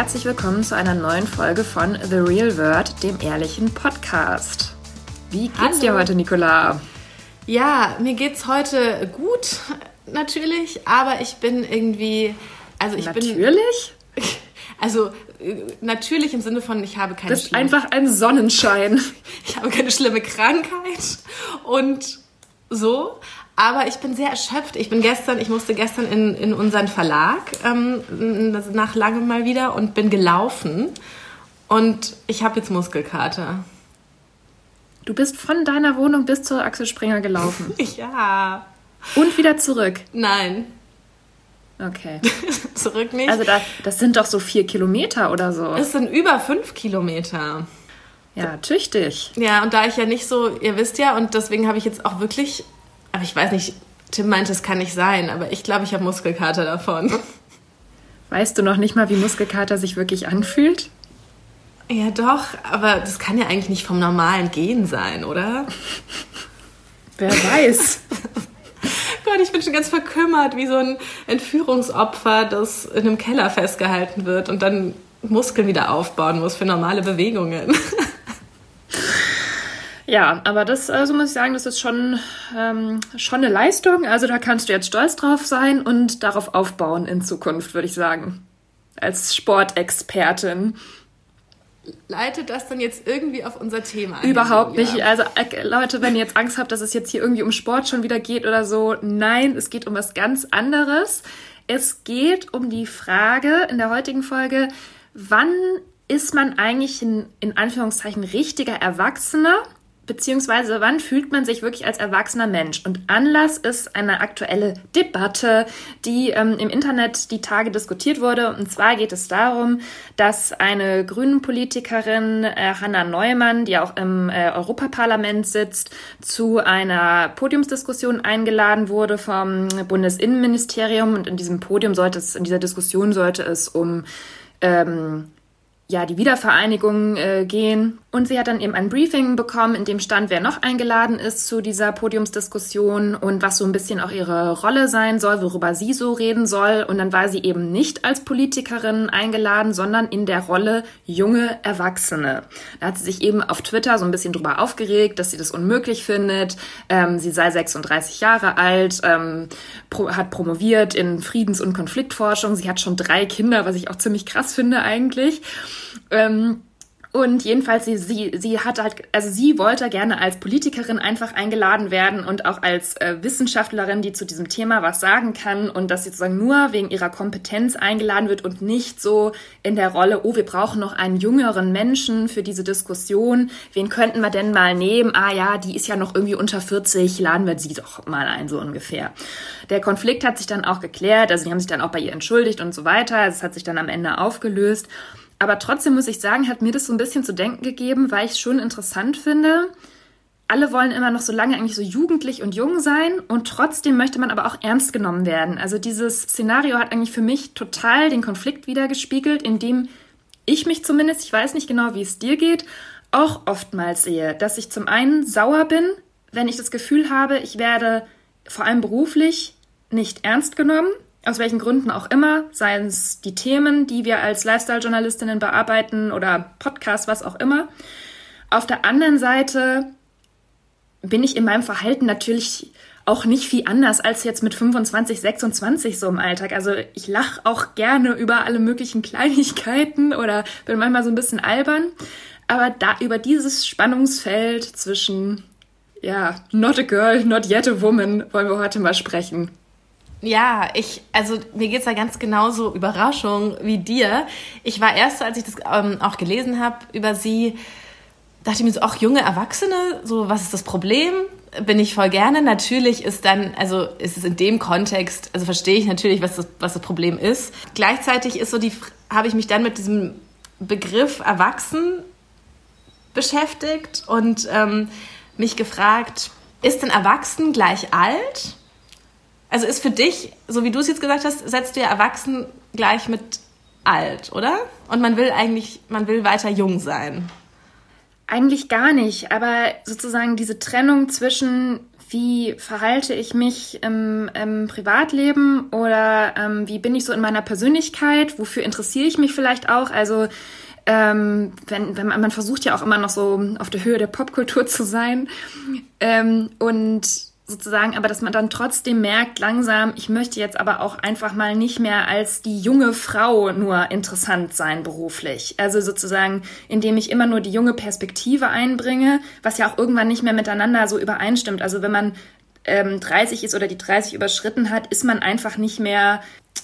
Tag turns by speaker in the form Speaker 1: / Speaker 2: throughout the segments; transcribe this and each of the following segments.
Speaker 1: herzlich willkommen zu einer neuen Folge von The Real Word, dem ehrlichen Podcast. Wie geht's
Speaker 2: Hallo.
Speaker 1: dir heute, Nicola?
Speaker 2: Ja, mir geht's heute gut, natürlich, aber ich bin irgendwie, also ich
Speaker 1: Natürlich?
Speaker 2: bin, also äh, natürlich im Sinne von, ich habe keine
Speaker 1: bist
Speaker 2: schlimme,
Speaker 1: einfach ein Sonnenschein.
Speaker 2: ich habe keine schlimme Krankheit und so, aber ich bin sehr erschöpft. Ich bin gestern, ich musste gestern in, in unseren Verlag ähm, nach langem mal wieder und bin gelaufen und ich habe jetzt Muskelkater.
Speaker 1: Du bist von deiner Wohnung bis zur Axel Springer gelaufen.
Speaker 2: Ja,
Speaker 1: Und wieder zurück.
Speaker 2: nein,
Speaker 1: Okay.
Speaker 2: zurück nicht.
Speaker 1: Also da, das sind doch so vier Kilometer oder so.
Speaker 2: Es sind über fünf Kilometer.
Speaker 1: Ja, tüchtig.
Speaker 2: Ja, und da ich ja nicht so, ihr wisst ja, und deswegen habe ich jetzt auch wirklich, aber ich weiß nicht, Tim meinte, es kann nicht sein, aber ich glaube, ich habe Muskelkater davon.
Speaker 1: Weißt du noch nicht mal, wie Muskelkater sich wirklich anfühlt?
Speaker 2: Ja, doch, aber das kann ja eigentlich nicht vom normalen Gehen sein, oder?
Speaker 1: Wer weiß.
Speaker 2: Gott, ich bin schon ganz verkümmert, wie so ein Entführungsopfer, das in einem Keller festgehalten wird und dann Muskeln wieder aufbauen muss für normale Bewegungen.
Speaker 1: Ja, aber das, also muss ich sagen, das ist schon, ähm, schon eine Leistung. Also da kannst du jetzt stolz drauf sein und darauf aufbauen in Zukunft, würde ich sagen. Als Sportexpertin.
Speaker 2: Leitet das dann jetzt irgendwie auf unser Thema ein?
Speaker 1: Überhaupt nicht. Also äh, Leute, wenn ihr jetzt Angst habt, dass es jetzt hier irgendwie um Sport schon wieder geht oder so, nein, es geht um was ganz anderes. Es geht um die Frage in der heutigen Folge, wann ist man eigentlich ein, in Anführungszeichen richtiger Erwachsener? Beziehungsweise wann fühlt man sich wirklich als erwachsener Mensch? Und Anlass ist eine aktuelle Debatte, die ähm, im Internet die Tage diskutiert wurde. Und zwar geht es darum, dass eine Grünen-Politikerin, äh, Hanna Neumann, die auch im äh, Europaparlament sitzt, zu einer Podiumsdiskussion eingeladen wurde vom Bundesinnenministerium. Und in diesem Podium sollte es, in dieser Diskussion sollte es um ähm, ja, die Wiedervereinigung äh, gehen. Und sie hat dann eben ein Briefing bekommen, in dem stand, wer noch eingeladen ist zu dieser Podiumsdiskussion und was so ein bisschen auch ihre Rolle sein soll, worüber sie so reden soll. Und dann war sie eben nicht als Politikerin eingeladen, sondern in der Rolle junge Erwachsene. Da hat sie sich eben auf Twitter so ein bisschen drüber aufgeregt, dass sie das unmöglich findet. Ähm, sie sei 36 Jahre alt, ähm, pro, hat promoviert in Friedens- und Konfliktforschung. Sie hat schon drei Kinder, was ich auch ziemlich krass finde eigentlich. Ähm, und jedenfalls, sie, sie, sie hat halt, also sie wollte gerne als Politikerin einfach eingeladen werden und auch als äh, Wissenschaftlerin, die zu diesem Thema was sagen kann und dass sie sozusagen nur wegen ihrer Kompetenz eingeladen wird und nicht so in der Rolle, oh, wir brauchen noch einen jüngeren Menschen für diese Diskussion. Wen könnten wir denn mal nehmen? Ah ja, die ist ja noch irgendwie unter 40, laden wir sie doch mal ein, so ungefähr. Der Konflikt hat sich dann auch geklärt, also die haben sich dann auch bei ihr entschuldigt und so weiter. Es hat sich dann am Ende aufgelöst. Aber trotzdem muss ich sagen, hat mir das so ein bisschen zu denken gegeben, weil ich es schon interessant finde. Alle wollen immer noch so lange eigentlich so jugendlich und jung sein und trotzdem möchte man aber auch ernst genommen werden. Also dieses Szenario hat eigentlich für mich total den Konflikt wiedergespiegelt, in dem ich mich zumindest, ich weiß nicht genau, wie es dir geht, auch oftmals sehe, dass ich zum einen sauer bin, wenn ich das Gefühl habe, ich werde vor allem beruflich nicht ernst genommen, aus welchen Gründen auch immer, seien es die Themen, die wir als Lifestyle-Journalistinnen bearbeiten oder Podcast, was auch immer. Auf der anderen Seite bin ich in meinem Verhalten natürlich auch nicht viel anders als jetzt mit 25, 26 so im Alltag. Also ich lache auch gerne über alle möglichen Kleinigkeiten oder bin manchmal so ein bisschen albern. Aber da über dieses Spannungsfeld zwischen, ja, not a girl, not yet a woman, wollen wir heute mal sprechen.
Speaker 2: Ja, ich, also mir geht's da ganz genauso Überraschung wie dir. Ich war erst, als ich das ähm, auch gelesen habe über sie, dachte ich mir so, auch junge Erwachsene, so was ist das Problem? Bin ich voll gerne. Natürlich ist dann, also ist es in dem Kontext, also verstehe ich natürlich, was das, was das Problem ist. Gleichzeitig ist so die, habe ich mich dann mit diesem Begriff erwachsen beschäftigt und ähm, mich gefragt, ist denn erwachsen gleich alt? Also ist für dich, so wie du es jetzt gesagt hast, setzt du ja erwachsen gleich mit alt, oder? Und man will eigentlich, man will weiter jung sein.
Speaker 1: Eigentlich gar nicht, aber sozusagen diese Trennung zwischen wie verhalte ich mich im, im Privatleben oder ähm, wie bin ich so in meiner Persönlichkeit, wofür interessiere ich mich vielleicht auch. Also ähm, wenn, wenn man, man versucht ja auch immer noch so auf der Höhe der Popkultur zu sein. Ähm, und sozusagen, aber dass man dann trotzdem merkt, langsam, ich möchte jetzt aber auch einfach mal nicht mehr als die junge Frau nur interessant sein beruflich. Also sozusagen, indem ich immer nur die junge Perspektive einbringe, was ja auch irgendwann nicht mehr miteinander so übereinstimmt. Also wenn man ähm, 30 ist oder die 30 überschritten hat, ist man einfach nicht mehr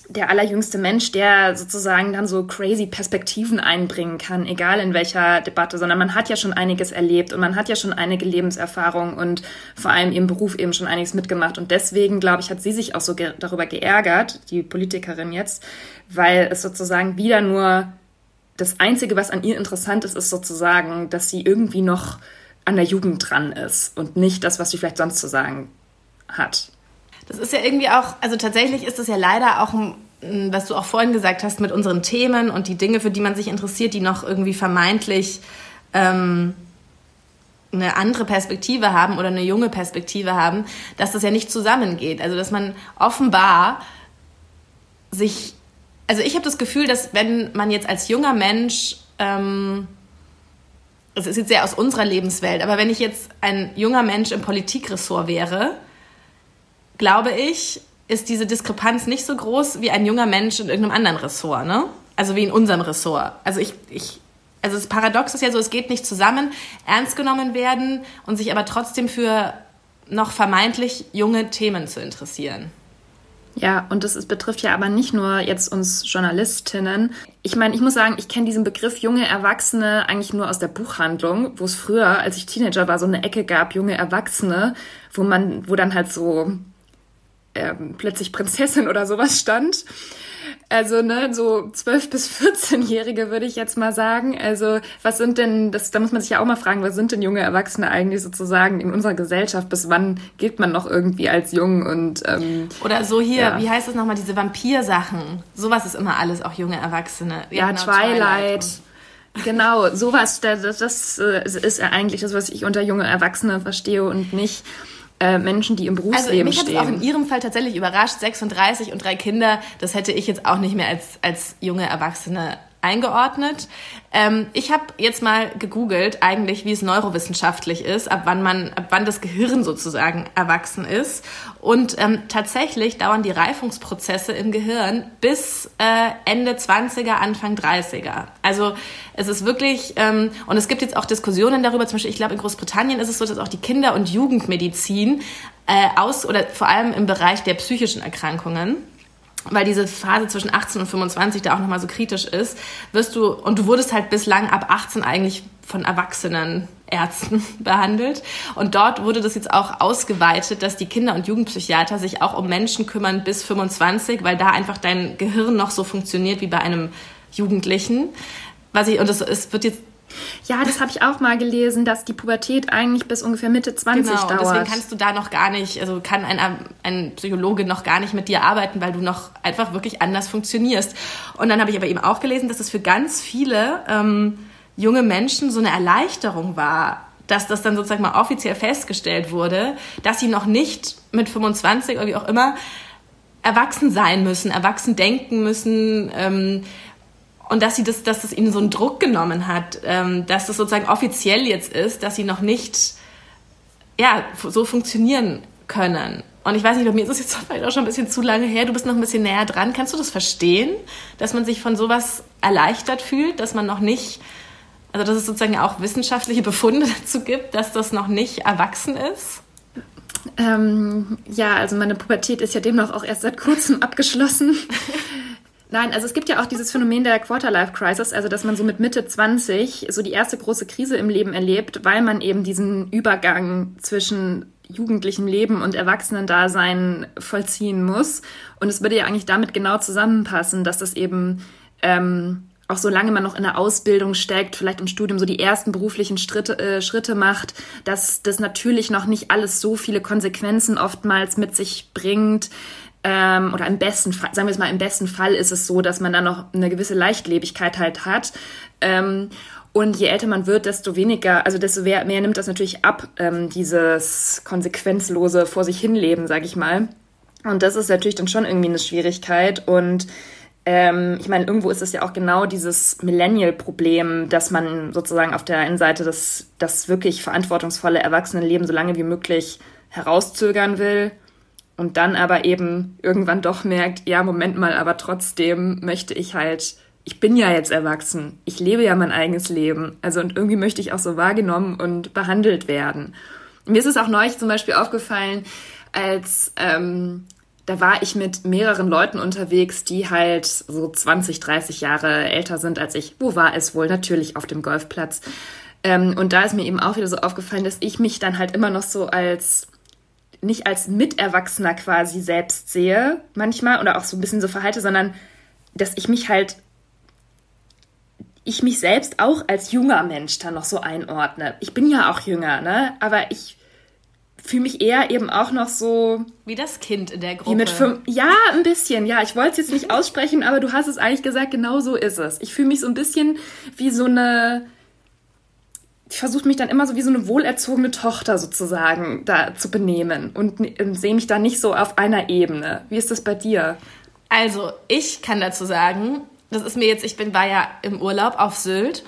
Speaker 1: der allerjüngste Mensch, der sozusagen dann so crazy Perspektiven einbringen kann, egal in welcher Debatte, sondern man hat ja schon einiges erlebt und man hat ja schon einige Lebenserfahrung und vor allem im Beruf eben schon einiges mitgemacht. Und deswegen, glaube ich, hat sie sich auch so ge darüber geärgert, die Politikerin jetzt, weil es sozusagen wieder nur das Einzige, was an ihr interessant ist, ist sozusagen, dass sie irgendwie noch an der Jugend dran ist und nicht das, was sie vielleicht sonst zu sagen hat.
Speaker 2: Das ist ja irgendwie auch, also tatsächlich ist das ja leider auch was du auch vorhin gesagt hast, mit unseren Themen und die Dinge, für die man sich interessiert, die noch irgendwie vermeintlich ähm, eine andere Perspektive haben oder eine junge Perspektive haben, dass das ja nicht zusammengeht. Also dass man offenbar sich, also ich habe das Gefühl, dass wenn man jetzt als junger Mensch, ähm, es ist jetzt sehr aus unserer Lebenswelt, aber wenn ich jetzt ein junger Mensch im Politikressort wäre, glaube ich, ist diese Diskrepanz nicht so groß wie ein junger Mensch in irgendeinem anderen Ressort, ne? Also wie in unserem Ressort. Also ich, ich, also das Paradox ist ja so, es geht nicht zusammen, ernst genommen werden und sich aber trotzdem für noch vermeintlich junge Themen zu interessieren.
Speaker 1: Ja, und das ist, betrifft ja aber nicht nur jetzt uns Journalistinnen. Ich meine, ich muss sagen, ich kenne diesen Begriff junge Erwachsene eigentlich nur aus der Buchhandlung, wo es früher, als ich Teenager war, so eine Ecke gab, junge Erwachsene, wo man, wo dann halt so ähm, plötzlich Prinzessin oder sowas stand. Also, ne, so 12- bis 14-Jährige würde ich jetzt mal sagen. Also, was sind denn, das, da muss man sich ja auch mal fragen, was sind denn junge Erwachsene eigentlich sozusagen in unserer Gesellschaft? Bis wann gilt man noch irgendwie als jung und ähm,
Speaker 2: Oder so hier, ja. wie heißt das nochmal, diese Vampir-Sachen? Sowas ist immer alles auch junge Erwachsene.
Speaker 1: Ja, ja genau, Twilight. Twilight. Genau, sowas, das, das äh, ist ja eigentlich das, was ich unter junge Erwachsene verstehe und nicht äh, Menschen, die im Berufsleben
Speaker 2: also, mich
Speaker 1: stehen.
Speaker 2: hat es auch in Ihrem Fall tatsächlich überrascht. 36 und drei Kinder, das hätte ich jetzt auch nicht mehr als, als junge Erwachsene eingeordnet. Ähm, ich habe jetzt mal gegoogelt, eigentlich, wie es neurowissenschaftlich ist, ab wann man, ab wann das Gehirn sozusagen erwachsen ist. Und ähm, tatsächlich dauern die Reifungsprozesse im Gehirn bis äh, Ende 20er, Anfang 30er. Also es ist wirklich, ähm, und es gibt jetzt auch Diskussionen darüber, zum Beispiel, ich glaube, in Großbritannien ist es so, dass auch die Kinder- und Jugendmedizin äh, aus oder vor allem im Bereich der psychischen Erkrankungen weil diese Phase zwischen 18 und 25 da auch nochmal so kritisch ist, wirst du, und du wurdest halt bislang ab 18 eigentlich von erwachsenen Ärzten behandelt. Und dort wurde das jetzt auch ausgeweitet, dass die Kinder- und Jugendpsychiater sich auch um Menschen kümmern bis 25, weil da einfach dein Gehirn noch so funktioniert wie bei einem Jugendlichen. Was ich, und das, es wird jetzt
Speaker 1: ja, das habe ich auch mal gelesen, dass die Pubertät eigentlich bis ungefähr Mitte 20 genau, dauert.
Speaker 2: Deswegen kannst du da noch gar nicht, also kann ein, ein Psychologe noch gar nicht mit dir arbeiten, weil du noch einfach wirklich anders funktionierst. Und dann habe ich aber eben auch gelesen, dass es für ganz viele ähm, junge Menschen so eine Erleichterung war, dass das dann sozusagen mal offiziell festgestellt wurde, dass sie noch nicht mit 25 oder wie auch immer erwachsen sein müssen, erwachsen denken müssen. Ähm, und dass sie das, dass das ihnen so einen Druck genommen hat, ähm, dass das sozusagen offiziell jetzt ist, dass sie noch nicht ja so funktionieren können. Und ich weiß nicht, bei mir ist es jetzt vielleicht auch schon ein bisschen zu lange her. Du bist noch ein bisschen näher dran. Kannst du das verstehen, dass man sich von sowas erleichtert fühlt, dass man noch nicht, also dass es sozusagen auch wissenschaftliche Befunde dazu gibt, dass das noch nicht erwachsen ist?
Speaker 1: Ähm, ja, also meine Pubertät ist ja demnach auch erst seit kurzem abgeschlossen. Nein, also es gibt ja auch dieses Phänomen der Quarter-Life-Crisis, also dass man so mit Mitte 20 so die erste große Krise im Leben erlebt, weil man eben diesen Übergang zwischen jugendlichem Leben und Erwachsenendasein vollziehen muss. Und es würde ja eigentlich damit genau zusammenpassen, dass das eben ähm, auch solange man noch in der Ausbildung steckt, vielleicht im Studium so die ersten beruflichen Schritte, äh, Schritte macht, dass das natürlich noch nicht alles so viele Konsequenzen oftmals mit sich bringt, ähm, oder im besten Fall, sagen wir es mal, im besten Fall ist es so, dass man da noch eine gewisse Leichtlebigkeit halt hat. Ähm, Und je älter man wird, desto weniger, also desto mehr, mehr nimmt das natürlich ab, ähm, dieses konsequenzlose vor sich hinleben, sag ich mal. Und das ist natürlich dann schon irgendwie eine Schwierigkeit. Und ähm, ich meine, irgendwo ist es ja auch genau dieses Millennial-Problem, dass man sozusagen auf der einen Seite das, das wirklich verantwortungsvolle Erwachsenenleben so lange wie möglich herauszögern will und dann aber eben irgendwann doch merkt, ja, Moment mal, aber trotzdem möchte ich halt ich bin ja jetzt erwachsen. Ich lebe ja mein eigenes Leben. Also und irgendwie möchte ich auch so wahrgenommen und behandelt werden. Mir ist es auch neulich zum Beispiel aufgefallen, als ähm, da war ich mit mehreren Leuten unterwegs, die halt so 20, 30 Jahre älter sind als ich. Wo war es wohl? Natürlich auf dem Golfplatz. Ähm, und da ist mir eben auch wieder so aufgefallen, dass ich mich dann halt immer noch so als nicht als Miterwachsener quasi selbst sehe, manchmal, oder auch so ein bisschen so verhalte, sondern dass ich mich halt ich mich selbst auch als junger Mensch da noch so einordne. Ich bin ja auch jünger, ne? Aber ich fühle mich eher eben auch noch so.
Speaker 2: Wie das Kind in der Gruppe.
Speaker 1: Wie mit fünf, ja, ein bisschen. Ja, ich wollte es jetzt nicht aussprechen, aber du hast es eigentlich gesagt, genau so ist es. Ich fühle mich so ein bisschen wie so eine. Ich versuche mich dann immer so wie so eine wohlerzogene Tochter sozusagen da zu benehmen und, sehe mich da nicht so auf einer Ebene. Wie ist das bei dir?
Speaker 2: Also, ich kann dazu sagen, das ist mir jetzt, ich bin, war ja im Urlaub auf Sylt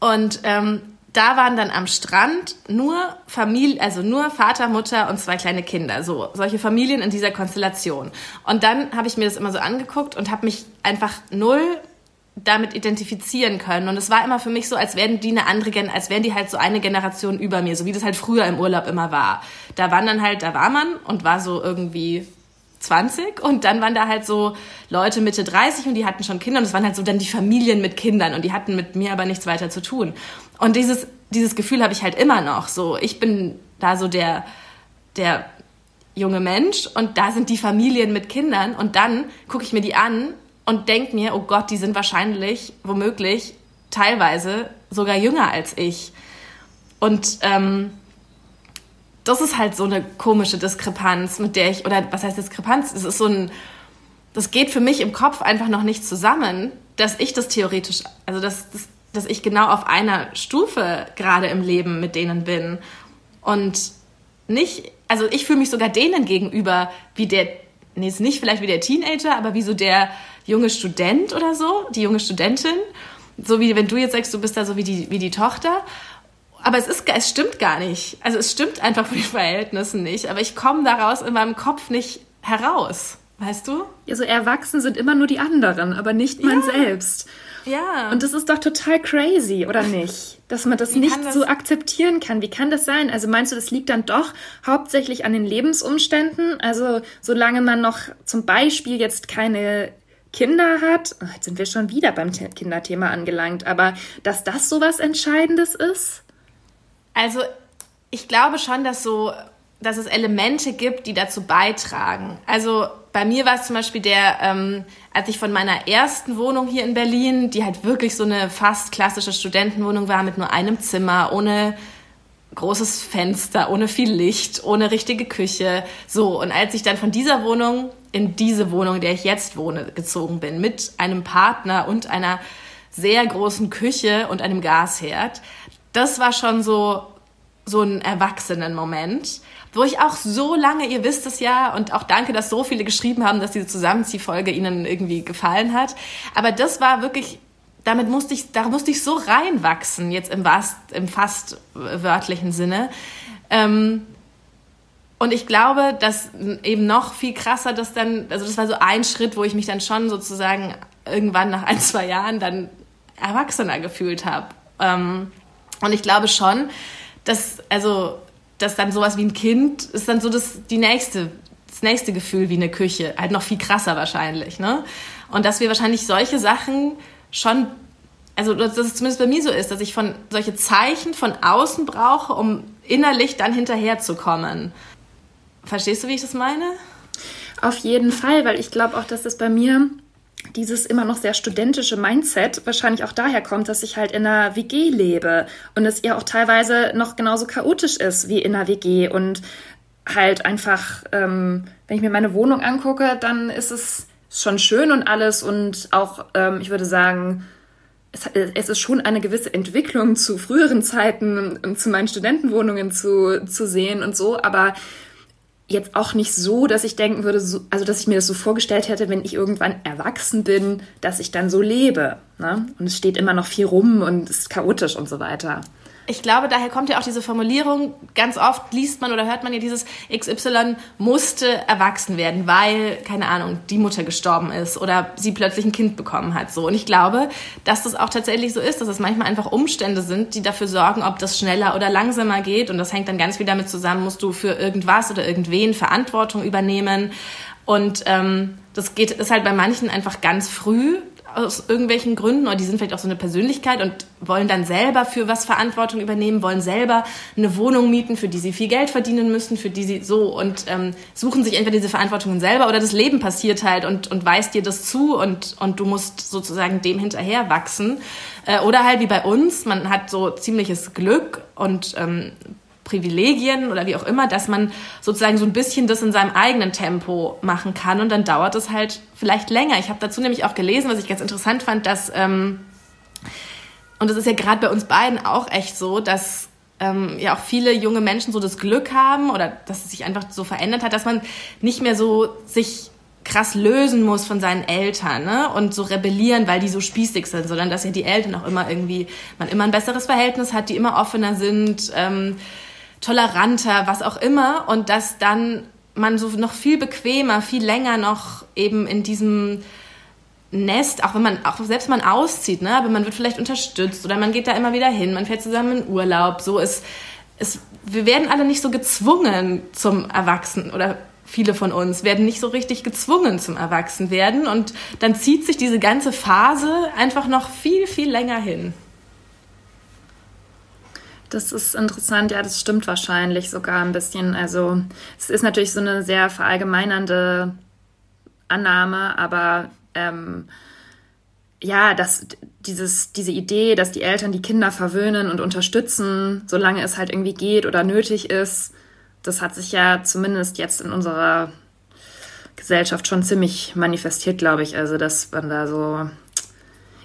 Speaker 2: und ähm, da waren dann am Strand nur Familie, also nur Vater, Mutter und zwei kleine Kinder, so solche Familien in dieser Konstellation. Und dann habe ich mir das immer so angeguckt und habe mich einfach null damit identifizieren können. Und es war immer für mich so, als wären die eine andere, Gen als wären die halt so eine Generation über mir, so wie das halt früher im Urlaub immer war. Da waren dann halt, da war man und war so irgendwie 20 und dann waren da halt so Leute Mitte 30 und die hatten schon Kinder und es waren halt so dann die Familien mit Kindern und die hatten mit mir aber nichts weiter zu tun. Und dieses, dieses Gefühl habe ich halt immer noch so. Ich bin da so der, der junge Mensch und da sind die Familien mit Kindern und dann gucke ich mir die an und denke mir, oh Gott, die sind wahrscheinlich, womöglich, teilweise sogar jünger als ich. Und ähm, das ist halt so eine komische Diskrepanz, mit der ich, oder was heißt Diskrepanz? Es ist so ein, das geht für mich im Kopf einfach noch nicht zusammen, dass ich das theoretisch, also dass, dass, dass ich genau auf einer Stufe gerade im Leben mit denen bin und nicht, also ich fühle mich sogar denen gegenüber wie der, nee, ist nicht vielleicht wie der Teenager, aber wie so der junge Student oder so, die junge Studentin. So wie wenn du jetzt sagst, du bist da so wie die, wie die Tochter aber es ist, es stimmt gar nicht. Also es stimmt einfach von den Verhältnissen nicht. Aber ich komme daraus in meinem Kopf nicht heraus. Weißt du?
Speaker 1: Ja, so erwachsen sind immer nur die anderen, aber nicht man ja. selbst. Ja. Und das ist doch total crazy, oder nicht? Dass man das Wie nicht das so akzeptieren kann. Wie kann das sein? Also meinst du, das liegt dann doch hauptsächlich an den Lebensumständen? Also solange man noch zum Beispiel jetzt keine Kinder hat, oh, jetzt sind wir schon wieder beim Kinderthema angelangt, aber dass das so was Entscheidendes ist?
Speaker 2: Also ich glaube schon, dass so, dass es Elemente gibt, die dazu beitragen. Also bei mir war es zum Beispiel der, ähm, als ich von meiner ersten Wohnung hier in Berlin, die halt wirklich so eine fast klassische Studentenwohnung war mit nur einem Zimmer, ohne großes Fenster, ohne viel Licht, ohne richtige Küche. So, und als ich dann von dieser Wohnung in diese Wohnung, in der ich jetzt wohne, gezogen bin, mit einem Partner und einer sehr großen Küche und einem Gasherd, das war schon so, so ein Erwachsenen-Moment, wo ich auch so lange, ihr wisst es ja, und auch danke, dass so viele geschrieben haben, dass diese Zusammenziehfolge ihnen irgendwie gefallen hat. Aber das war wirklich, damit musste ich, da musste ich so reinwachsen, jetzt im, fast, im fast wörtlichen Sinne. Ähm, und ich glaube, dass eben noch viel krasser das dann, also das war so ein Schritt, wo ich mich dann schon sozusagen irgendwann nach ein, zwei Jahren dann erwachsener gefühlt habe. Ähm, und ich glaube schon, dass, also, dass dann sowas wie ein Kind ist dann so das, die nächste, das nächste Gefühl wie eine Küche. Halt noch viel krasser wahrscheinlich, ne? Und dass wir wahrscheinlich solche Sachen schon, also, dass es zumindest bei mir so ist, dass ich von solche Zeichen von außen brauche, um innerlich dann hinterherzukommen. Verstehst du, wie ich das meine?
Speaker 1: Auf jeden Fall, weil ich glaube auch, dass das bei mir dieses immer noch sehr studentische Mindset wahrscheinlich auch daher kommt, dass ich halt in einer WG lebe und es ja auch teilweise noch genauso chaotisch ist wie in einer WG und halt einfach, ähm, wenn ich mir meine Wohnung angucke, dann ist es schon schön und alles und auch, ähm, ich würde sagen, es, es, ist schon eine gewisse Entwicklung zu früheren Zeiten und zu meinen Studentenwohnungen zu, zu sehen und so, aber jetzt auch nicht so, dass ich denken würde, so, also dass ich mir das so vorgestellt hätte, wenn ich irgendwann erwachsen bin, dass ich dann so lebe. Ne? Und es steht immer noch viel rum und es ist chaotisch und so weiter
Speaker 2: ich glaube, daher kommt ja auch diese Formulierung, ganz oft liest man oder hört man ja dieses XY musste erwachsen werden, weil, keine Ahnung, die Mutter gestorben ist oder sie plötzlich ein Kind bekommen hat. So. Und ich glaube, dass das auch tatsächlich so ist, dass es manchmal einfach Umstände sind, die dafür sorgen, ob das schneller oder langsamer geht. Und das hängt dann ganz viel damit zusammen, musst du für irgendwas oder irgendwen Verantwortung übernehmen. Und ähm, das geht, ist halt bei manchen einfach ganz früh aus irgendwelchen Gründen oder die sind vielleicht auch so eine Persönlichkeit und wollen dann selber für was Verantwortung übernehmen, wollen selber eine Wohnung mieten, für die sie viel Geld verdienen müssen, für die sie so und ähm, suchen sich entweder diese Verantwortungen selber oder das Leben passiert halt und, und weist dir das zu und, und du musst sozusagen dem hinterher wachsen. Äh, oder halt wie bei uns, man hat so ziemliches Glück und ähm, Privilegien oder wie auch immer, dass man sozusagen so ein bisschen das in seinem eigenen Tempo machen kann und dann dauert es halt vielleicht länger. Ich habe dazu nämlich auch gelesen, was ich ganz interessant fand, dass, ähm, und das ist ja gerade bei uns beiden auch echt so, dass ähm, ja auch viele junge Menschen so das Glück haben oder dass es sich einfach so verändert hat, dass man nicht mehr so sich krass lösen muss von seinen Eltern ne? und so rebellieren, weil die so spießig sind, sondern dass ja die Eltern auch immer irgendwie, man immer ein besseres Verhältnis hat, die immer offener sind. Ähm, toleranter, was auch immer. Und dass dann man so noch viel bequemer, viel länger noch eben in diesem Nest, auch wenn man, auch selbst man auszieht, ne, aber man wird vielleicht unterstützt oder man geht da immer wieder hin, man fährt zusammen in Urlaub, so ist, ist, wir werden alle nicht so gezwungen zum Erwachsenen oder viele von uns werden nicht so richtig gezwungen zum Erwachsenwerden. Und dann zieht sich diese ganze Phase einfach noch viel, viel länger hin.
Speaker 1: Das ist interessant, ja, das stimmt wahrscheinlich sogar ein bisschen. Also es ist natürlich so eine sehr verallgemeinernde Annahme, aber ähm, ja, dass dieses, diese Idee, dass die Eltern die Kinder verwöhnen und unterstützen, solange es halt irgendwie geht oder nötig ist, das hat sich ja zumindest jetzt in unserer Gesellschaft schon ziemlich manifestiert, glaube ich. Also, dass man da so,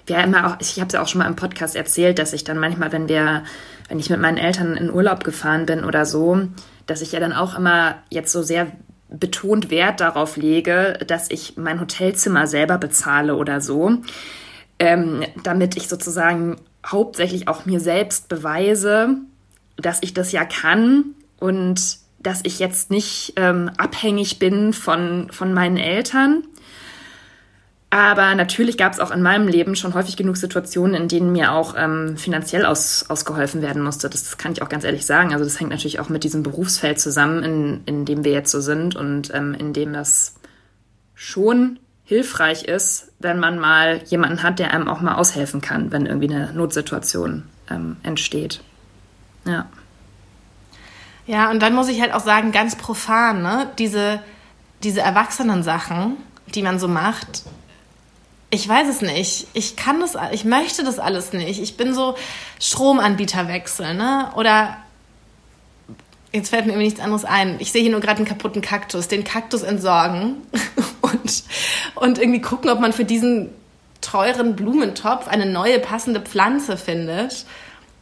Speaker 1: ja, immer auch, ich habe es ja auch schon mal im Podcast erzählt, dass ich dann manchmal, wenn wir wenn ich mit meinen Eltern in Urlaub gefahren bin oder so, dass ich ja dann auch immer jetzt so sehr betont Wert darauf lege, dass ich mein Hotelzimmer selber bezahle oder so, ähm, damit ich sozusagen hauptsächlich auch mir selbst beweise, dass ich das ja kann und dass ich jetzt nicht ähm, abhängig bin von, von meinen Eltern. Aber natürlich gab es auch in meinem Leben schon häufig genug Situationen, in denen mir auch ähm, finanziell aus, ausgeholfen werden musste. Das, kann ich auch ganz ehrlich sagen. Also das hängt natürlich auch mit diesem Berufsfeld zusammen, in, in dem wir jetzt so sind und ähm, in dem das schon hilfreich ist, wenn man mal jemanden hat, der einem auch mal aushelfen kann, wenn irgendwie eine Notsituation ähm, entsteht. Ja.
Speaker 2: Ja, und dann muss ich halt auch sagen, ganz profan, ne? Diese, diese Erwachsenen-Sachen, die man so macht, ich weiß es nicht. Ich kann das, ich möchte das alles nicht. Ich bin so Stromanbieter wechseln, ne? Oder jetzt fällt mir irgendwie nichts anderes ein. Ich sehe hier nur gerade einen kaputten Kaktus, den Kaktus entsorgen und, und irgendwie gucken, ob man für diesen teuren Blumentopf eine neue passende Pflanze findet.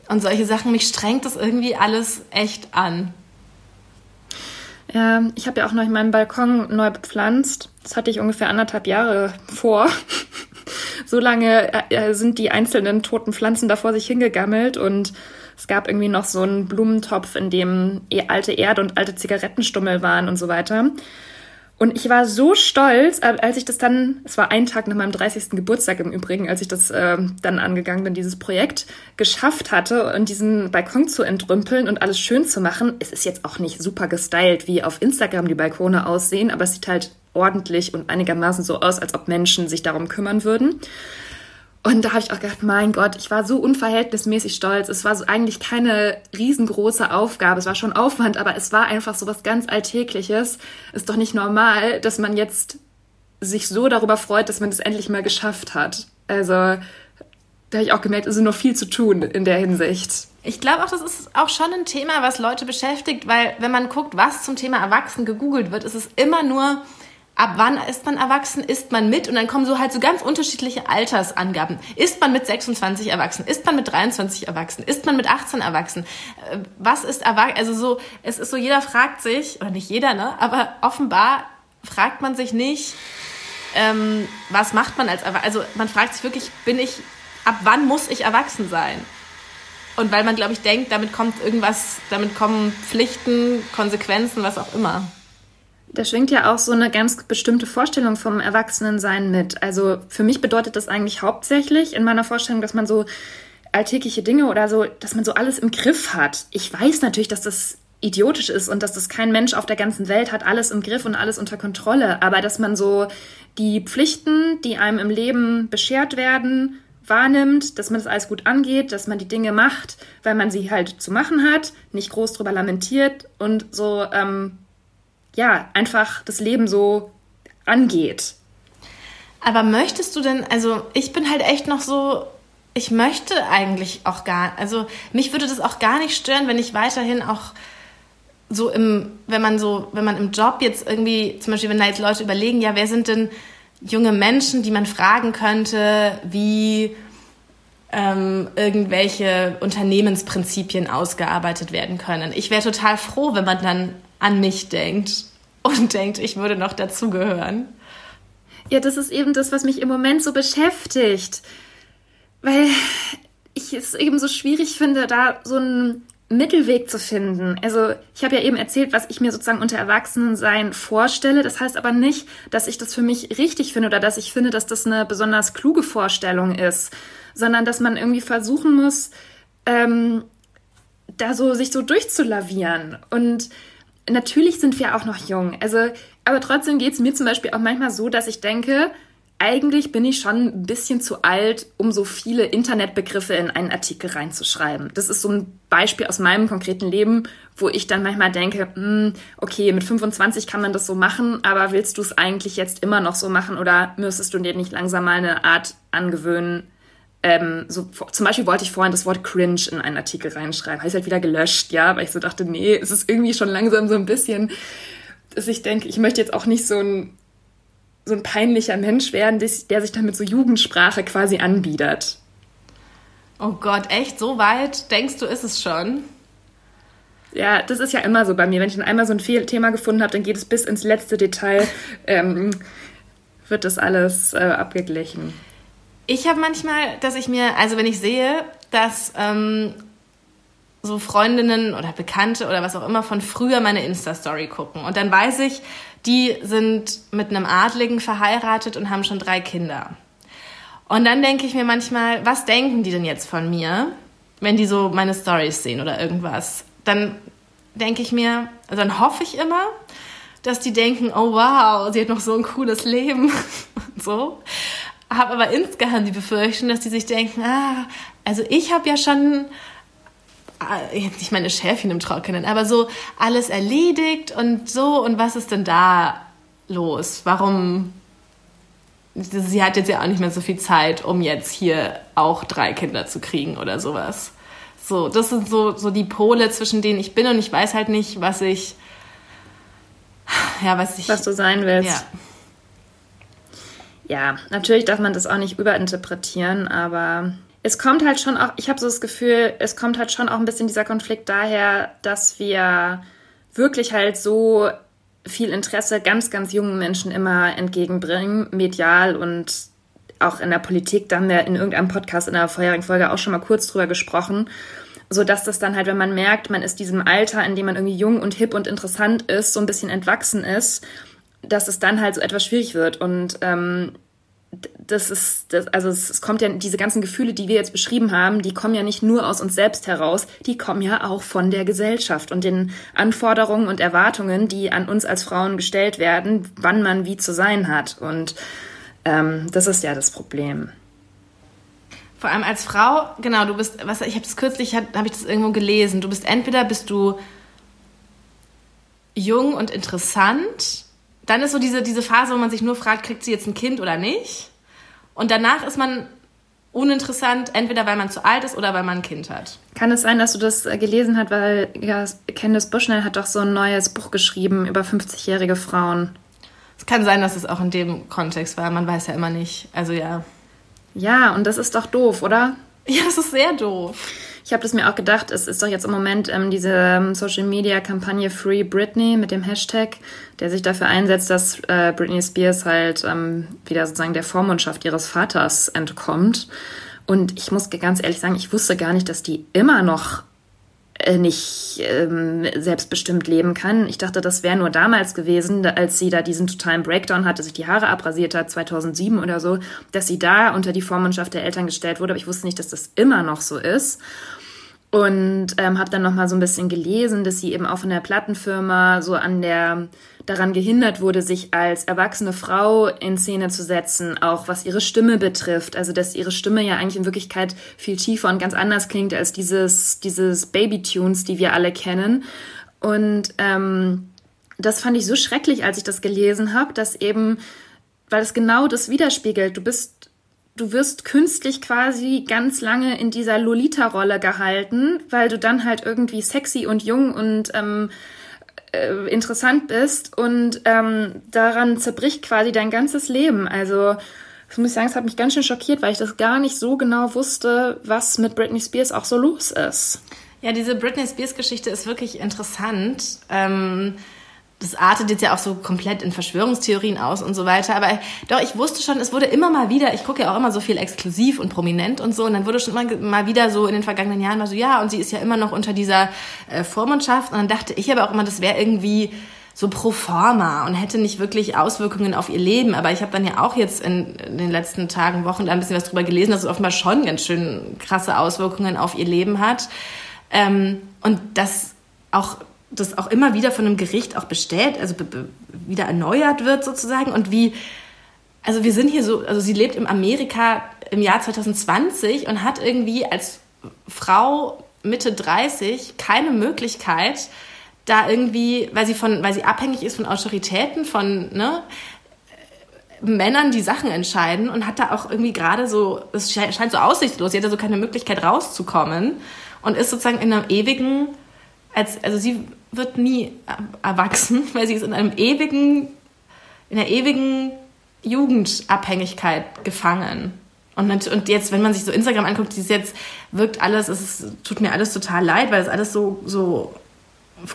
Speaker 2: Und solche Sachen, mich strengt das irgendwie alles echt an.
Speaker 1: Ja, ich habe ja auch noch meinen Balkon neu bepflanzt. Das hatte ich ungefähr anderthalb Jahre vor. so lange äh, äh, sind die einzelnen toten Pflanzen da vor sich hingegammelt und es gab irgendwie noch so einen Blumentopf, in dem eh alte Erde und alte Zigarettenstummel waren und so weiter. Und ich war so stolz, äh, als ich das dann, es war ein Tag nach meinem 30. Geburtstag im Übrigen, als ich das äh, dann angegangen bin, dieses Projekt geschafft hatte und diesen Balkon zu entrümpeln und alles schön zu machen. Es ist jetzt auch nicht super gestylt, wie auf Instagram die Balkone aussehen, aber es sieht halt ordentlich und einigermaßen so aus, als ob Menschen sich darum kümmern würden. Und da habe ich auch gedacht, mein Gott, ich war so unverhältnismäßig stolz. Es war so eigentlich keine riesengroße Aufgabe. Es war schon Aufwand, aber es war einfach so was ganz Alltägliches. Ist doch nicht normal, dass man jetzt sich so darüber freut, dass man das endlich mal geschafft hat. Also da habe ich auch gemerkt, es ist noch viel zu tun in der Hinsicht.
Speaker 2: Ich glaube auch, das ist auch schon ein Thema, was Leute beschäftigt, weil wenn man guckt, was zum Thema Erwachsen gegoogelt wird, ist es immer nur ab wann ist man erwachsen, ist man mit und dann kommen so halt so ganz unterschiedliche Altersangaben. Ist man mit 26 erwachsen? Ist man mit 23 erwachsen? Ist man mit 18 erwachsen? Äh, was ist erwachsen? Also so, es ist so, jeder fragt sich, oder nicht jeder, ne? Aber offenbar fragt man sich nicht, ähm, was macht man als Erwachsener? Also man fragt sich wirklich, bin ich, ab wann muss ich erwachsen sein? Und weil man, glaube ich, denkt, damit kommt irgendwas, damit kommen Pflichten, Konsequenzen, was auch immer.
Speaker 1: Da schwingt ja auch so eine ganz bestimmte Vorstellung vom Erwachsenensein mit. Also für mich bedeutet das eigentlich hauptsächlich in meiner Vorstellung, dass man so alltägliche Dinge oder so, dass man so alles im Griff hat. Ich weiß natürlich, dass das idiotisch ist und dass das kein Mensch auf der ganzen Welt hat alles im Griff und alles unter Kontrolle, aber dass man so die Pflichten, die einem im Leben beschert werden, wahrnimmt, dass man das alles gut angeht, dass man die Dinge macht, weil man sie halt zu machen hat, nicht groß drüber lamentiert und so ähm, ja, einfach das Leben so angeht.
Speaker 2: Aber möchtest du denn, also ich bin halt echt noch so, ich möchte eigentlich auch gar, also mich würde das auch gar nicht stören, wenn ich weiterhin auch so im, wenn man so, wenn man im Job jetzt irgendwie, zum Beispiel, wenn da jetzt Leute überlegen, ja, wer sind denn junge Menschen, die man fragen könnte, wie ähm, irgendwelche Unternehmensprinzipien ausgearbeitet werden können. Ich wäre total froh, wenn man dann an mich denkt und denkt, ich würde noch dazugehören.
Speaker 1: Ja, das ist eben das, was mich im Moment so beschäftigt. Weil ich es eben so schwierig finde, da so einen Mittelweg zu finden. Also ich habe ja eben erzählt, was ich mir sozusagen unter Erwachsenensein vorstelle. Das heißt aber nicht, dass ich das für mich richtig finde oder dass ich finde, dass das eine besonders kluge Vorstellung ist, sondern dass man irgendwie versuchen muss, ähm, da so sich so durchzulavieren und natürlich sind wir auch noch jung. Also, aber trotzdem geht es mir zum Beispiel auch manchmal so, dass ich denke, eigentlich bin ich schon ein bisschen zu alt, um so viele Internetbegriffe in einen Artikel reinzuschreiben. Das ist so ein Beispiel aus meinem konkreten Leben, wo ich dann manchmal denke, hm, okay, mit 25 kann man das so machen, aber willst du es eigentlich jetzt immer noch so machen oder müsstest du dir nicht langsam mal eine Art angewöhnen, ähm, so, zum Beispiel wollte ich vorhin das Wort cringe in einen Artikel reinschreiben. Habe ich halt wieder gelöscht, ja, weil ich so dachte, nee, es ist irgendwie schon langsam so ein bisschen, dass ich denke, ich möchte jetzt auch nicht so ein, so ein peinlicher Mensch werden, der sich dann mit so Jugendsprache quasi anbietet.
Speaker 2: Oh Gott, echt? So weit denkst du, ist es schon?
Speaker 1: Ja, das ist ja immer so bei mir. Wenn ich dann einmal so ein Thema gefunden habe, dann geht es bis ins letzte Detail, ähm, wird das alles äh, abgeglichen.
Speaker 2: Ich habe manchmal, dass ich mir, also wenn ich sehe, dass ähm, so Freundinnen oder Bekannte oder was auch immer von früher meine Insta-Story gucken und dann weiß ich, die sind mit einem Adligen verheiratet und haben schon drei Kinder. Und dann denke ich mir manchmal, was denken die denn jetzt von mir, wenn die so meine Stories sehen oder irgendwas? Dann denke ich mir, also dann hoffe ich immer, dass die denken, oh wow, sie hat noch so ein cooles Leben und so habe aber insgeheim die Befürchtung, dass die sich denken, ah, also ich habe ja schon äh, jetzt nicht meine Chefin im Trockenen, aber so alles erledigt und so und was ist denn da los? Warum? Sie hat jetzt ja auch nicht mehr so viel Zeit, um jetzt hier auch drei Kinder zu kriegen oder sowas. So, das sind so, so die Pole, zwischen denen ich bin und ich weiß halt nicht, was ich,
Speaker 1: ja, was ich. Was du sein willst. Ja ja, natürlich darf man das auch nicht überinterpretieren, aber es kommt halt schon auch, ich habe so das Gefühl, es kommt halt schon auch ein bisschen dieser Konflikt daher, dass wir wirklich halt so viel Interesse ganz, ganz jungen Menschen immer entgegenbringen, medial und auch in der Politik. Da haben wir in irgendeinem Podcast in der vorherigen Folge auch schon mal kurz drüber gesprochen. So dass das dann halt, wenn man merkt, man ist diesem Alter, in dem man irgendwie jung und hip und interessant ist, so ein bisschen entwachsen ist, dass es dann halt so etwas schwierig wird. Und ähm, das ist, das, also es, es, kommt ja, diese ganzen Gefühle, die wir jetzt beschrieben haben, die kommen ja nicht nur aus uns selbst heraus, die kommen ja auch von der Gesellschaft und den Anforderungen und Erwartungen, die an uns als Frauen gestellt werden, wann man wie zu sein hat. Und ähm, das ist ja das Problem.
Speaker 2: Vor allem als Frau, genau, du bist, was ich habe es kürzlich, habe ich das irgendwo gelesen. Du bist entweder bist du jung und interessant dann ist so diese, diese Phase, wo man sich nur fragt, kriegt sie jetzt ein Kind oder nicht? Und danach ist man uninteressant, entweder weil man zu alt ist oder weil man ein Kind hat.
Speaker 1: Kann es sein, dass du das äh, gelesen hast, weil ja, Candice Bushnell hat doch so ein neues Buch geschrieben über 50-jährige Frauen.
Speaker 2: Es kann sein, dass es auch in dem Kontext war. Man weiß ja immer nicht. Also ja.
Speaker 1: Ja, und das ist doch doof, oder?
Speaker 2: Ja, das ist sehr doof.
Speaker 1: Ich habe das mir auch gedacht, es ist doch jetzt im Moment ähm, diese ähm, Social Media Kampagne Free Britney mit dem Hashtag, der sich dafür einsetzt, dass äh, Britney Spears halt ähm, wieder sozusagen der Vormundschaft ihres Vaters entkommt. Und ich muss ganz ehrlich sagen, ich wusste gar nicht, dass die immer noch nicht ähm, selbstbestimmt leben kann. Ich dachte, das wäre nur damals gewesen, als sie da diesen totalen Breakdown hatte, sich die Haare abrasiert hat, 2007 oder so, dass sie da unter die Vormundschaft der Eltern gestellt wurde. Aber ich wusste nicht, dass das immer noch so ist. Und ähm, habe dann noch mal so ein bisschen gelesen, dass sie eben auch von der Plattenfirma so an der daran gehindert wurde, sich als erwachsene Frau in Szene zu setzen, auch was ihre Stimme betrifft. Also, dass ihre Stimme ja eigentlich in Wirklichkeit viel tiefer und ganz anders klingt als dieses, dieses Baby-Tunes, die wir alle kennen. Und ähm, das fand ich so schrecklich, als ich das gelesen habe, dass eben, weil es genau das widerspiegelt, du bist du wirst künstlich quasi ganz lange in dieser Lolita-Rolle gehalten, weil du dann halt irgendwie sexy und jung und ähm, äh, interessant bist und ähm, daran zerbricht quasi dein ganzes Leben. Also ich muss sagen, es hat mich ganz schön schockiert, weil ich das gar nicht so genau wusste, was mit Britney Spears auch so los ist.
Speaker 2: Ja, diese Britney Spears Geschichte ist wirklich interessant. Ähm das artet jetzt ja auch so komplett in Verschwörungstheorien aus und so weiter. Aber doch, ich wusste schon, es wurde immer mal wieder, ich gucke ja auch immer so viel exklusiv und prominent und so, und dann wurde schon immer mal wieder so in den vergangenen Jahren mal so, ja, und sie ist ja immer noch unter dieser äh, Vormundschaft. Und dann dachte ich aber auch immer, das wäre irgendwie so pro forma und hätte nicht wirklich Auswirkungen auf ihr Leben. Aber ich habe dann ja auch jetzt in, in, den letzten Tagen, Wochen da ein bisschen was drüber gelesen, dass es offenbar schon ganz schön krasse Auswirkungen auf ihr Leben hat. Ähm, und das auch das auch immer wieder von einem Gericht auch bestellt, also wieder erneuert wird sozusagen. Und wie, also wir sind hier so, also sie lebt in Amerika im Jahr 2020 und hat irgendwie als Frau Mitte 30 keine Möglichkeit, da irgendwie, weil sie von, weil sie abhängig ist von Autoritäten, von, ne, Männern, die Sachen entscheiden und hat da auch irgendwie gerade so, es scheint so aussichtslos, sie hat da so keine Möglichkeit rauszukommen und ist sozusagen in einem ewigen, als, also sie wird nie erwachsen, weil sie ist in einem ewigen, in einer ewigen Jugendabhängigkeit gefangen. Und, und jetzt, wenn man sich so Instagram anguckt, ist jetzt wirkt alles, es ist, tut mir alles total leid, weil es alles so, so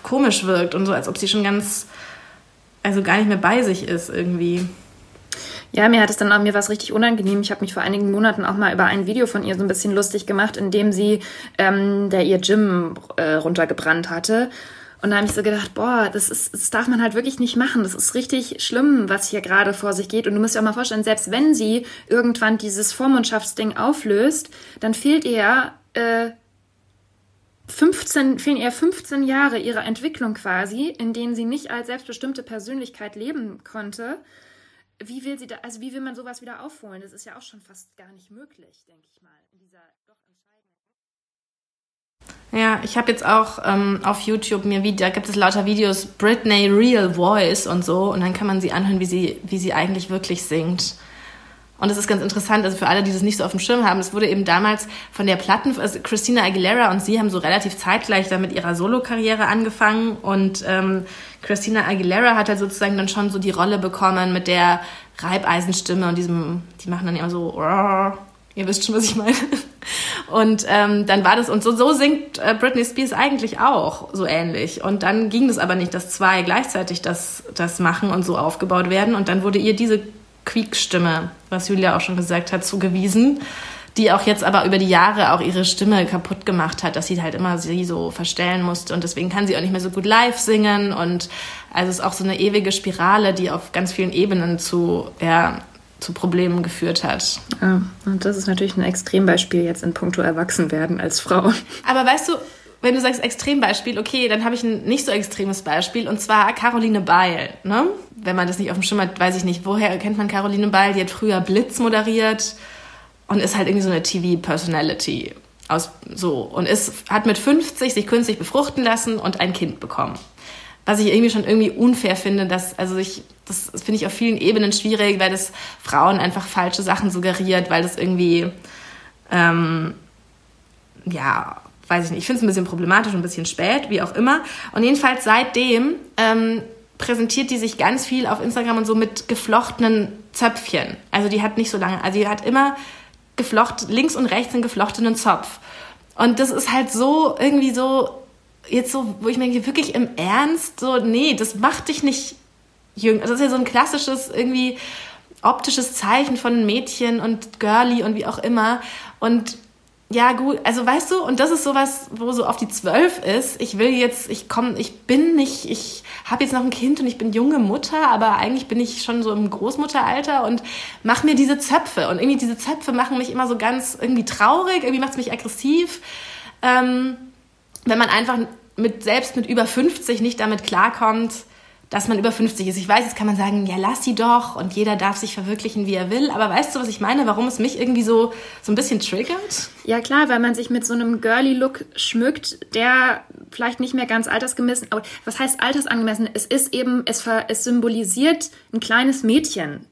Speaker 2: komisch wirkt und so, als ob sie schon ganz, also gar nicht mehr bei sich ist irgendwie.
Speaker 1: Ja, mir hat es dann auch, mir was richtig unangenehm. Ich habe mich vor einigen Monaten auch mal über ein Video von ihr so ein bisschen lustig gemacht, in dem sie ähm, der ihr Gym äh, runtergebrannt hatte. Und da habe ich so gedacht, boah, das, ist, das darf man halt wirklich nicht machen. Das ist richtig schlimm, was hier gerade vor sich geht. Und du musst dir auch mal vorstellen, selbst wenn sie irgendwann dieses Vormundschaftsding auflöst, dann fehlt ihr äh, 15, fehlen ihr 15 Jahre ihrer Entwicklung quasi, in denen sie nicht als selbstbestimmte Persönlichkeit leben konnte. Wie will sie da, also wie will man sowas wieder aufholen? Das ist ja auch schon fast gar nicht möglich, denke ich mal, in dieser doch
Speaker 2: ja, ich habe jetzt auch ähm, auf YouTube mir wieder, da gibt es lauter Videos, Britney Real Voice und so, und dann kann man sie anhören, wie sie, wie sie eigentlich wirklich singt. Und das ist ganz interessant, also für alle, die das nicht so auf dem Schirm haben, es wurde eben damals von der Platten, also Christina Aguilera und sie haben so relativ zeitgleich da mit ihrer Solokarriere angefangen und ähm, Christina Aguilera hat halt sozusagen dann schon so die Rolle bekommen mit der Reibeisenstimme und diesem, die machen dann immer so, ihr wisst schon, was ich meine. Und ähm, dann war das, und so, so singt äh, Britney Spears eigentlich auch so ähnlich. Und dann ging das aber nicht, dass zwei gleichzeitig das, das machen und so aufgebaut werden. Und dann wurde ihr diese Quiekstimme, was Julia auch schon gesagt hat, zugewiesen, die auch jetzt aber über die Jahre auch ihre Stimme kaputt gemacht hat, dass sie halt immer sie so verstellen musste. Und deswegen kann sie auch nicht mehr so gut live singen. Und also es ist auch so eine ewige Spirale, die auf ganz vielen Ebenen zu, ja, zu Problemen geführt hat.
Speaker 1: Ja, und das ist natürlich ein Extrembeispiel jetzt in puncto Erwachsenwerden als Frau.
Speaker 2: Aber weißt du, wenn du sagst Extrembeispiel, okay, dann habe ich ein nicht so extremes Beispiel und zwar Caroline Beil. Ne? Wenn man das nicht auf dem Schirm hat, weiß ich nicht, woher kennt man Caroline Beil? Die hat früher Blitz moderiert und ist halt irgendwie so eine TV-Personality aus so und ist hat mit 50 sich künstlich befruchten lassen und ein Kind bekommen was ich irgendwie schon irgendwie unfair finde, dass, also ich, das finde ich auf vielen Ebenen schwierig, weil das Frauen einfach falsche Sachen suggeriert, weil das irgendwie, ähm, ja, weiß ich nicht, ich finde es ein bisschen problematisch und ein bisschen spät, wie auch immer. Und jedenfalls seitdem ähm, präsentiert die sich ganz viel auf Instagram und so mit geflochtenen Zöpfchen. Also die hat nicht so lange, also die hat immer geflochten, links und rechts einen geflochtenen Zopf. Und das ist halt so irgendwie so, jetzt so, wo ich mir denke, wirklich im Ernst, so, nee, das macht dich nicht jünger. Das ist ja so ein klassisches irgendwie optisches Zeichen von Mädchen und Girly und wie auch immer. Und ja, gut, also weißt du, und das ist sowas, wo so auf die zwölf ist. Ich will jetzt, ich komme, ich bin nicht, ich habe jetzt noch ein Kind und ich bin junge Mutter, aber eigentlich bin ich schon so im Großmutteralter und mache mir diese Zöpfe. Und irgendwie diese Zöpfe machen mich immer so ganz irgendwie traurig, irgendwie macht es mich aggressiv. Ähm, wenn man einfach mit, selbst mit über 50 nicht damit klarkommt, dass man über 50 ist. Ich weiß, jetzt kann man sagen, ja, lass sie doch und jeder darf sich verwirklichen, wie er will. Aber weißt du, was ich meine? Warum es mich irgendwie so, so ein bisschen triggert?
Speaker 1: Ja, klar, weil man sich mit so einem Girly-Look schmückt, der vielleicht nicht mehr ganz altersgemessen, aber was heißt altersangemessen? Es ist eben, es, es symbolisiert ein kleines Mädchen.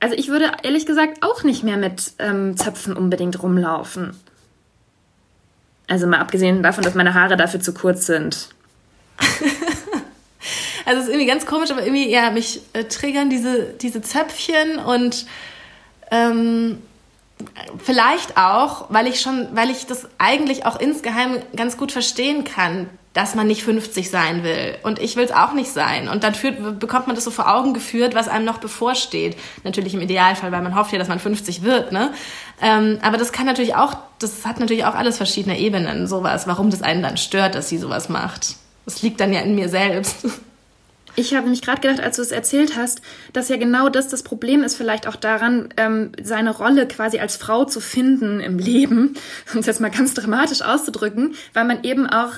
Speaker 1: Also ich würde ehrlich gesagt auch nicht mehr mit ähm, Zöpfen unbedingt rumlaufen. Also mal abgesehen davon, dass meine Haare dafür zu kurz sind.
Speaker 2: Also es ist irgendwie ganz komisch, aber irgendwie, ja, mich äh, triggern diese, diese Zöpfchen und ähm, vielleicht auch, weil ich schon, weil ich das eigentlich auch insgeheim ganz gut verstehen kann, dass man nicht 50 sein will. Und ich will es auch nicht sein. Und dann führt, bekommt man das so vor Augen geführt, was einem noch bevorsteht. Natürlich im Idealfall, weil man hofft ja, dass man 50 wird, ne? Ähm, aber das kann natürlich auch, das hat natürlich auch alles verschiedene Ebenen, sowas, warum das einen dann stört, dass sie sowas macht. Das liegt dann ja in mir selbst.
Speaker 1: Ich habe mich gerade gedacht, als du es erzählt hast, dass ja genau das das Problem ist, vielleicht auch daran, ähm, seine Rolle quasi als Frau zu finden im Leben, um es jetzt mal ganz dramatisch auszudrücken, weil man eben auch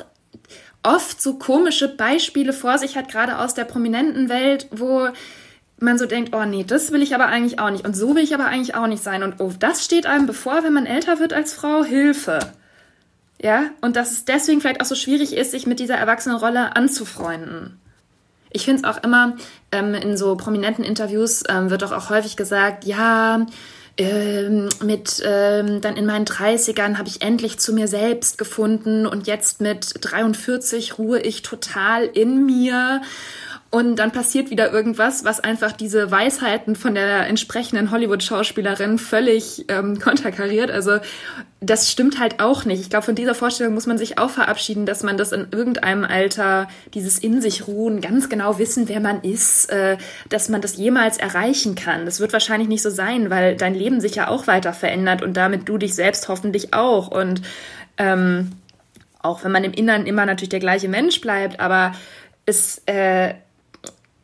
Speaker 1: oft so komische Beispiele vor sich hat, gerade aus der prominenten Welt, wo man so denkt, oh nee, das will ich aber eigentlich auch nicht und so will ich aber eigentlich auch nicht sein und oh, das steht einem bevor, wenn man älter wird als Frau, Hilfe. Ja, und dass es deswegen vielleicht auch so schwierig ist, sich mit dieser Erwachsenenrolle anzufreunden. Ich finde es auch immer, ähm, in so prominenten Interviews ähm, wird doch auch häufig gesagt, ja, ähm, mit ähm, dann in meinen 30ern habe ich endlich zu mir selbst gefunden und jetzt mit 43 ruhe ich total in mir und dann passiert wieder irgendwas, was einfach diese Weisheiten von der entsprechenden Hollywood-Schauspielerin völlig ähm, konterkariert. Also das stimmt halt auch nicht. Ich glaube, von dieser Vorstellung muss man sich auch verabschieden, dass man das in irgendeinem Alter, dieses in sich ruhen, ganz genau wissen, wer man ist, äh, dass man das jemals erreichen kann. Das wird wahrscheinlich nicht so sein, weil dein Leben sich ja auch weiter verändert und damit du dich selbst hoffentlich auch. Und ähm, auch wenn man im Inneren immer natürlich der gleiche Mensch bleibt, aber es äh,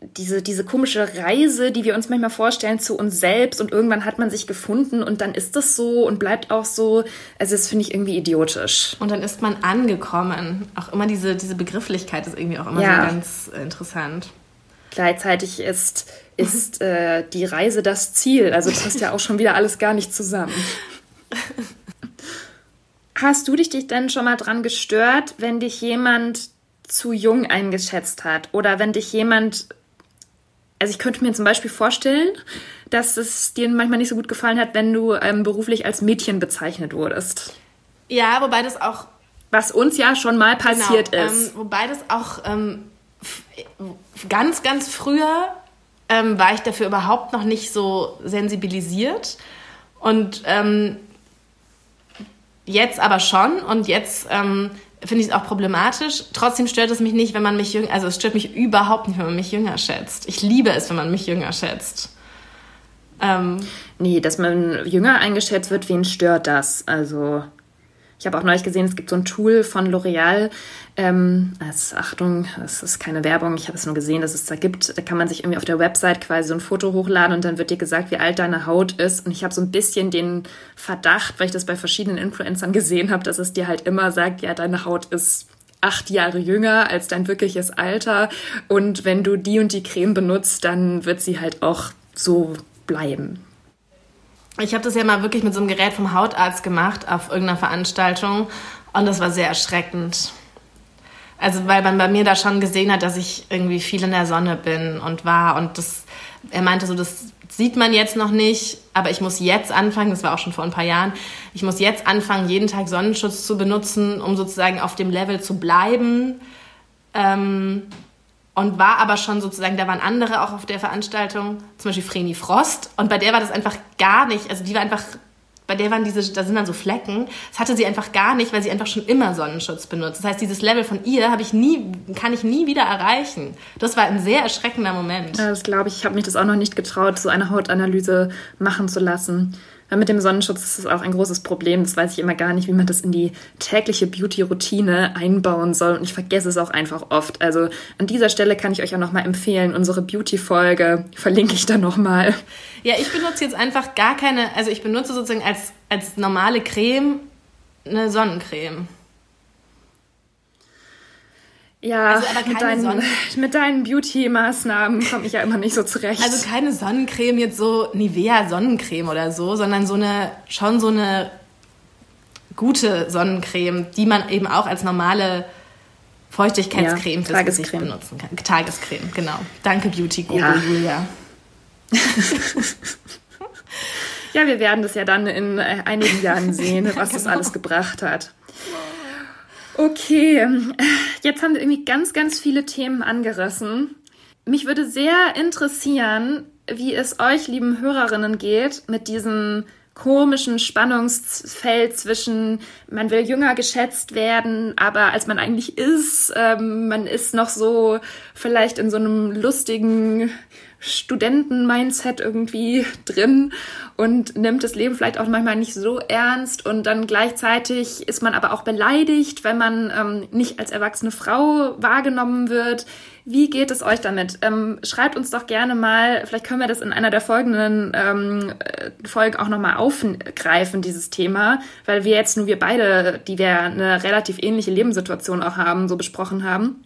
Speaker 1: diese, diese komische Reise, die wir uns manchmal vorstellen zu uns selbst und irgendwann hat man sich gefunden und dann ist das so und bleibt auch so. Also das finde ich irgendwie idiotisch.
Speaker 2: Und dann ist man angekommen. Auch immer diese, diese Begrifflichkeit ist irgendwie auch immer ja. so ganz interessant.
Speaker 1: Gleichzeitig ist, ist äh, die Reise das Ziel. Also das passt ja auch schon wieder alles gar nicht zusammen. Hast du dich, dich denn schon mal dran gestört, wenn dich jemand zu jung eingeschätzt hat oder wenn dich jemand also ich könnte mir zum Beispiel vorstellen, dass es dir manchmal nicht so gut gefallen hat, wenn du ähm, beruflich als Mädchen bezeichnet wurdest.
Speaker 2: Ja, wobei das auch.
Speaker 1: Was uns ja schon mal genau, passiert
Speaker 2: genau,
Speaker 1: ist.
Speaker 2: Ähm, wobei das auch ähm, ganz, ganz früher ähm, war ich dafür überhaupt noch nicht so sensibilisiert. Und ähm, jetzt aber schon. Und jetzt finde ich es auch problematisch. Trotzdem stört es mich nicht, wenn man mich jünger, also es stört mich überhaupt nicht, wenn man mich jünger schätzt. Ich liebe es, wenn man mich jünger schätzt.
Speaker 1: Ähm, nee, dass man jünger eingeschätzt wird, wen stört das? Also ich habe auch neulich gesehen, es gibt so ein Tool von L'Oreal. Ähm, als, Achtung, das ist keine Werbung, ich habe es nur gesehen, dass es da gibt. Da kann man sich irgendwie auf der Website quasi so ein Foto hochladen und dann wird dir gesagt, wie alt deine Haut ist. Und ich habe so ein bisschen den Verdacht, weil ich das bei verschiedenen Influencern gesehen habe, dass es dir halt immer sagt, ja, deine Haut ist acht Jahre jünger als dein wirkliches Alter. Und wenn du die und die Creme benutzt, dann wird sie halt auch so bleiben.
Speaker 2: Ich habe das ja mal wirklich mit so einem Gerät vom Hautarzt gemacht auf irgendeiner Veranstaltung und das war sehr erschreckend. Also weil man bei mir da schon gesehen hat, dass ich irgendwie viel in der Sonne bin und war und das, er meinte so, das sieht man jetzt noch nicht, aber ich muss jetzt anfangen, das war auch schon vor ein paar Jahren, ich muss jetzt anfangen, jeden Tag Sonnenschutz zu benutzen, um sozusagen auf dem Level zu bleiben. Ähm, und war aber schon sozusagen, da waren andere auch auf der Veranstaltung, zum Beispiel Vreni Frost und bei der war das einfach gar nicht, also die war einfach, bei der waren diese, da sind dann so Flecken, das hatte sie einfach gar nicht, weil sie einfach schon immer Sonnenschutz benutzt. Das heißt, dieses Level von ihr habe ich nie, kann ich nie wieder erreichen. Das war ein sehr erschreckender Moment.
Speaker 1: Ja, das glaube ich, ich habe mich das auch noch nicht getraut, so eine Hautanalyse machen zu lassen. Weil mit dem Sonnenschutz ist es auch ein großes Problem. Das weiß ich immer gar nicht, wie man das in die tägliche Beauty-Routine einbauen soll. Und ich vergesse es auch einfach oft. Also an dieser Stelle kann ich euch auch nochmal empfehlen, unsere Beauty-Folge verlinke ich da nochmal.
Speaker 2: Ja, ich benutze jetzt einfach gar keine, also ich benutze sozusagen als, als normale Creme eine Sonnencreme.
Speaker 1: Ja, also mit, deinen, mit deinen Beauty-Maßnahmen komme ich ja immer nicht so zurecht.
Speaker 2: Also keine Sonnencreme, jetzt so Nivea Sonnencreme oder so, sondern so eine, schon so eine gute Sonnencreme, die man eben auch als normale Feuchtigkeitscreme ja, Gesicht benutzen kann. Tagescreme, genau. Danke, Beauty Guru ja. Julia.
Speaker 1: ja, wir werden das ja dann in äh, einigen Jahren sehen, was genau. das alles gebracht hat. Okay, jetzt haben wir irgendwie ganz, ganz viele Themen angerissen. Mich würde sehr interessieren, wie es euch, lieben Hörerinnen, geht mit diesem komischen Spannungsfeld zwischen, man will jünger geschätzt werden, aber als man eigentlich ist, ähm, man ist noch so vielleicht in so einem lustigen Studenten-Mindset irgendwie drin und nimmt das Leben vielleicht auch manchmal nicht so ernst und dann gleichzeitig ist man aber auch beleidigt, wenn man ähm, nicht als erwachsene Frau wahrgenommen wird. Wie geht es euch damit? Ähm, schreibt uns doch gerne mal, vielleicht können wir das in einer der folgenden ähm, Folgen auch nochmal aufgreifen, dieses Thema, weil wir jetzt nur wir beide, die wir eine relativ ähnliche Lebenssituation auch haben, so besprochen haben.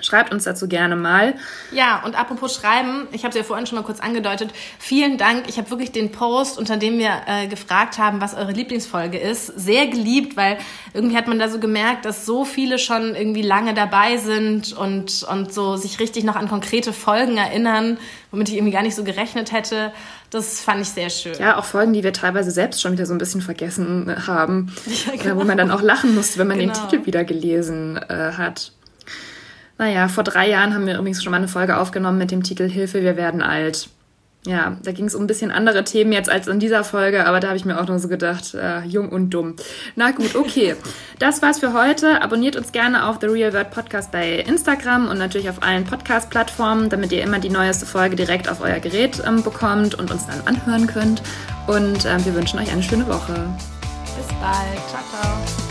Speaker 1: Schreibt uns dazu gerne mal.
Speaker 2: Ja, und apropos Schreiben, ich habe es ja vorhin schon mal kurz angedeutet. Vielen Dank. Ich habe wirklich den Post, unter dem wir äh, gefragt haben, was eure Lieblingsfolge ist, sehr geliebt, weil irgendwie hat man da so gemerkt, dass so viele schon irgendwie lange dabei sind und, und so sich richtig noch an konkrete Folgen erinnern, womit ich irgendwie gar nicht so gerechnet hätte. Das fand ich sehr schön.
Speaker 1: Ja, auch Folgen, die wir teilweise selbst schon wieder so ein bisschen vergessen haben, ja, genau. wo man dann auch lachen musste, wenn man genau. den Titel wieder gelesen äh, hat. Naja, vor drei Jahren haben wir übrigens schon mal eine Folge aufgenommen mit dem Titel Hilfe, wir werden alt. Ja, da ging es um ein bisschen andere Themen jetzt als in dieser Folge, aber da habe ich mir auch nur so gedacht, äh, jung und dumm. Na gut, okay. Das war's für heute. Abonniert uns gerne auf The Real World Podcast bei Instagram und natürlich auf allen Podcast-Plattformen, damit ihr immer die neueste Folge direkt auf euer Gerät ähm, bekommt und uns dann anhören könnt. Und äh, wir wünschen euch eine schöne Woche.
Speaker 2: Bis bald. Ciao, ciao.